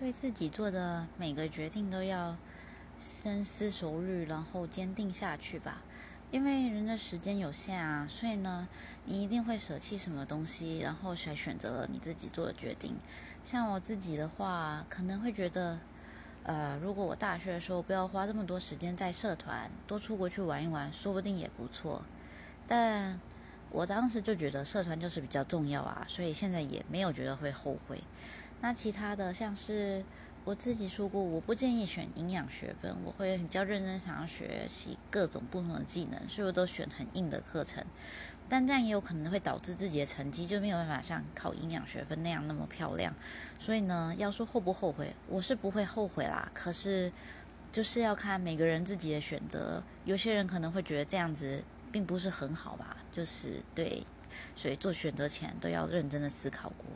对自己做的每个决定都要深思熟虑，然后坚定下去吧。因为人的时间有限啊，所以呢，你一定会舍弃什么东西，然后才选择了你自己做的决定。像我自己的话，可能会觉得，呃，如果我大学的时候不要花这么多时间在社团，多出国去玩一玩，说不定也不错。但我当时就觉得社团就是比较重要啊，所以现在也没有觉得会后悔。那其他的像是。我自己说过，我不建议选营养学分，我会比较认真想要学习各种不同的技能，所以我都选很硬的课程。但这样也有可能会导致自己的成绩就没有办法像考营养学分那样那么漂亮。所以呢，要说后不后悔，我是不会后悔啦。可是就是要看每个人自己的选择，有些人可能会觉得这样子并不是很好吧。就是对，所以做选择前都要认真的思考过。